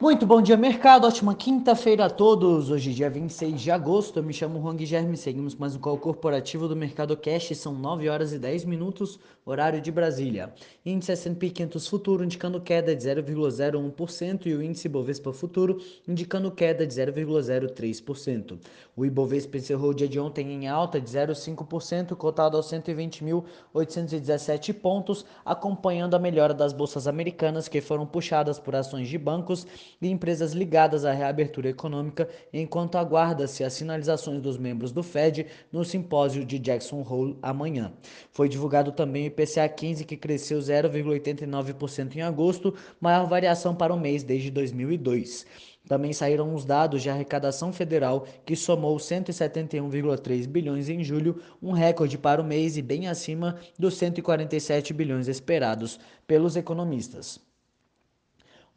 Muito bom dia, mercado. Ótima quinta-feira a todos. Hoje, dia 26 de agosto. Eu me chamo Juan Guilherme. Seguimos mais um call corporativo do Mercado Cash. São 9 horas e 10 minutos, horário de Brasília. Índice S&P 500 Futuro indicando queda de 0,01% e o índice Bovespa Futuro indicando queda de 0,03%. O Ibovespa encerrou o dia de ontem em alta de 0,5%, cotado aos 120.817 pontos, acompanhando a melhora das bolsas americanas que foram puxadas por ações de bancos e empresas ligadas à reabertura econômica, enquanto aguarda-se as sinalizações dos membros do Fed no simpósio de Jackson Hole amanhã. Foi divulgado também o IPCA 15, que cresceu 0,89% em agosto, maior variação para o mês desde 2002. Também saíram os dados de arrecadação federal, que somou 171,3 bilhões em julho, um recorde para o mês e bem acima dos 147 bilhões esperados pelos economistas.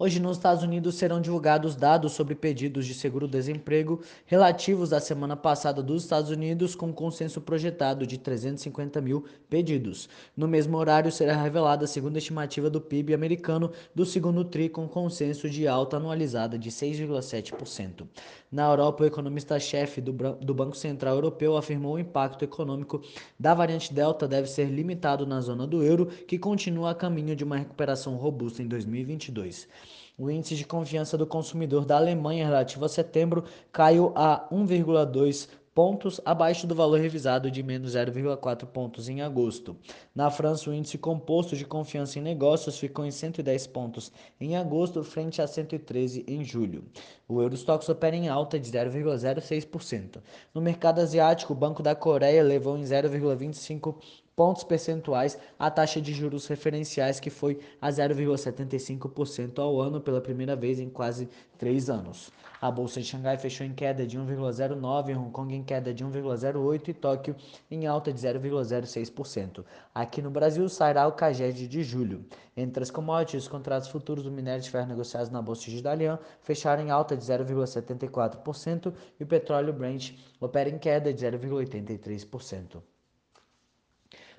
Hoje, nos Estados Unidos, serão divulgados dados sobre pedidos de seguro-desemprego relativos à semana passada dos Estados Unidos, com consenso projetado de 350 mil pedidos. No mesmo horário, será revelada a segunda estimativa do PIB americano do segundo TRI, com consenso de alta anualizada de 6,7%. Na Europa, o economista-chefe do, do Banco Central Europeu afirmou o impacto econômico da variante Delta deve ser limitado na zona do euro, que continua a caminho de uma recuperação robusta em 2022. O índice de confiança do consumidor da Alemanha relativo a setembro caiu a 1,2 pontos abaixo do valor revisado de menos 0,4 pontos em agosto. Na França, o índice composto de confiança em negócios ficou em 110 pontos em agosto, frente a 113 em julho. O Eurostox opera em alta de 0,06%. No mercado asiático, o Banco da Coreia levou em 0,25 pontos percentuais a taxa de juros referenciais, que foi a 0,75% ao ano pela primeira vez em quase três anos. A bolsa de Xangai fechou em queda de 1,09%, Hong Kong em queda de 1,08% e Tóquio em alta de 0,06%. Aqui no Brasil sairá o CAGED de julho. Entre as commodities, os contratos futuros do minério de ferro negociados na bolsa de Dalian fecharam em alta de 0,74% e o petróleo Brent opera em queda de 0,83%.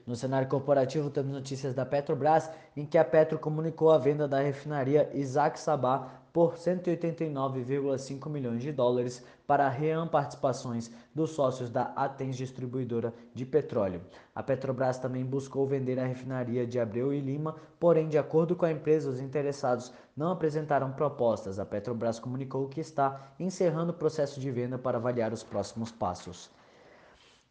No cenário corporativo, temos notícias da Petrobras, em que a Petro comunicou a venda da refinaria Isaac Sabá por 189,5 milhões de dólares para Ream Participações dos sócios da Atens Distribuidora de Petróleo. A Petrobras também buscou vender a refinaria de Abreu e Lima, porém, de acordo com a empresa, os interessados não apresentaram propostas. A Petrobras comunicou que está encerrando o processo de venda para avaliar os próximos passos.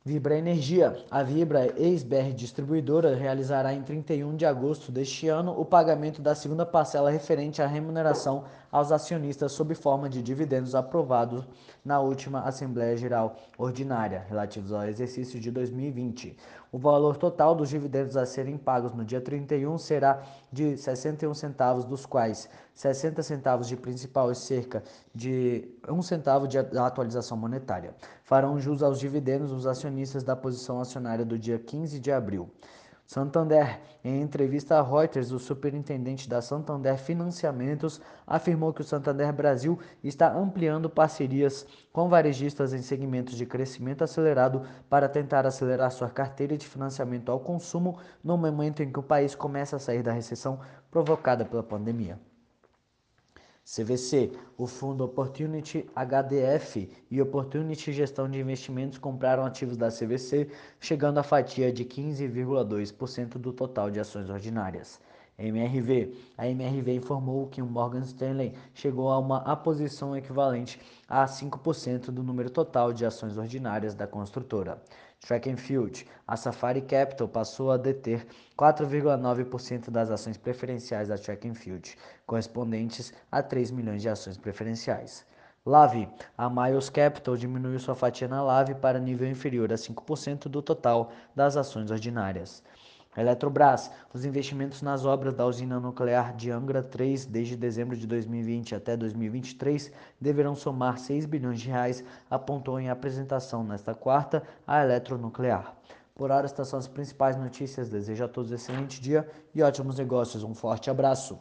Vibra Energia. A Vibra, ex-BR Distribuidora, realizará em 31 de agosto deste ano o pagamento da segunda parcela referente à remuneração aos acionistas sob forma de dividendos aprovados na última Assembleia Geral Ordinária, relativos ao exercício de 2020. O valor total dos dividendos a serem pagos no dia 31 será de 61 centavos, dos quais 60 centavos de principal e cerca de 1 centavo de atualização monetária. Farão jus aos dividendos os acionistas da posição acionária do dia 15 de abril. Santander. Em entrevista a Reuters, o superintendente da Santander Financiamentos afirmou que o Santander Brasil está ampliando parcerias com varejistas em segmentos de crescimento acelerado para tentar acelerar sua carteira de financiamento ao consumo no momento em que o país começa a sair da recessão provocada pela pandemia. CVC, o fundo Opportunity HDF e Opportunity Gestão de Investimentos compraram ativos da CVC, chegando à fatia de 15,2% do total de ações ordinárias. MRV. A MRV informou que o Morgan Stanley chegou a uma aposição equivalente a 5% do número total de ações ordinárias da construtora. Track and Field, a Safari Capital passou a deter 4,9% das ações preferenciais da Track and Field, correspondentes a 3 milhões de ações preferenciais. Lave, a Miles Capital diminuiu sua fatia na Lave para nível inferior a 5% do total das ações ordinárias. Eletrobras, os investimentos nas obras da usina nuclear de Angra 3 desde dezembro de 2020 até 2023 deverão somar 6 bilhões de reais, apontou em apresentação nesta quarta a Eletronuclear. Por hora, estas são as principais notícias. Desejo a todos um excelente dia e ótimos negócios. Um forte abraço.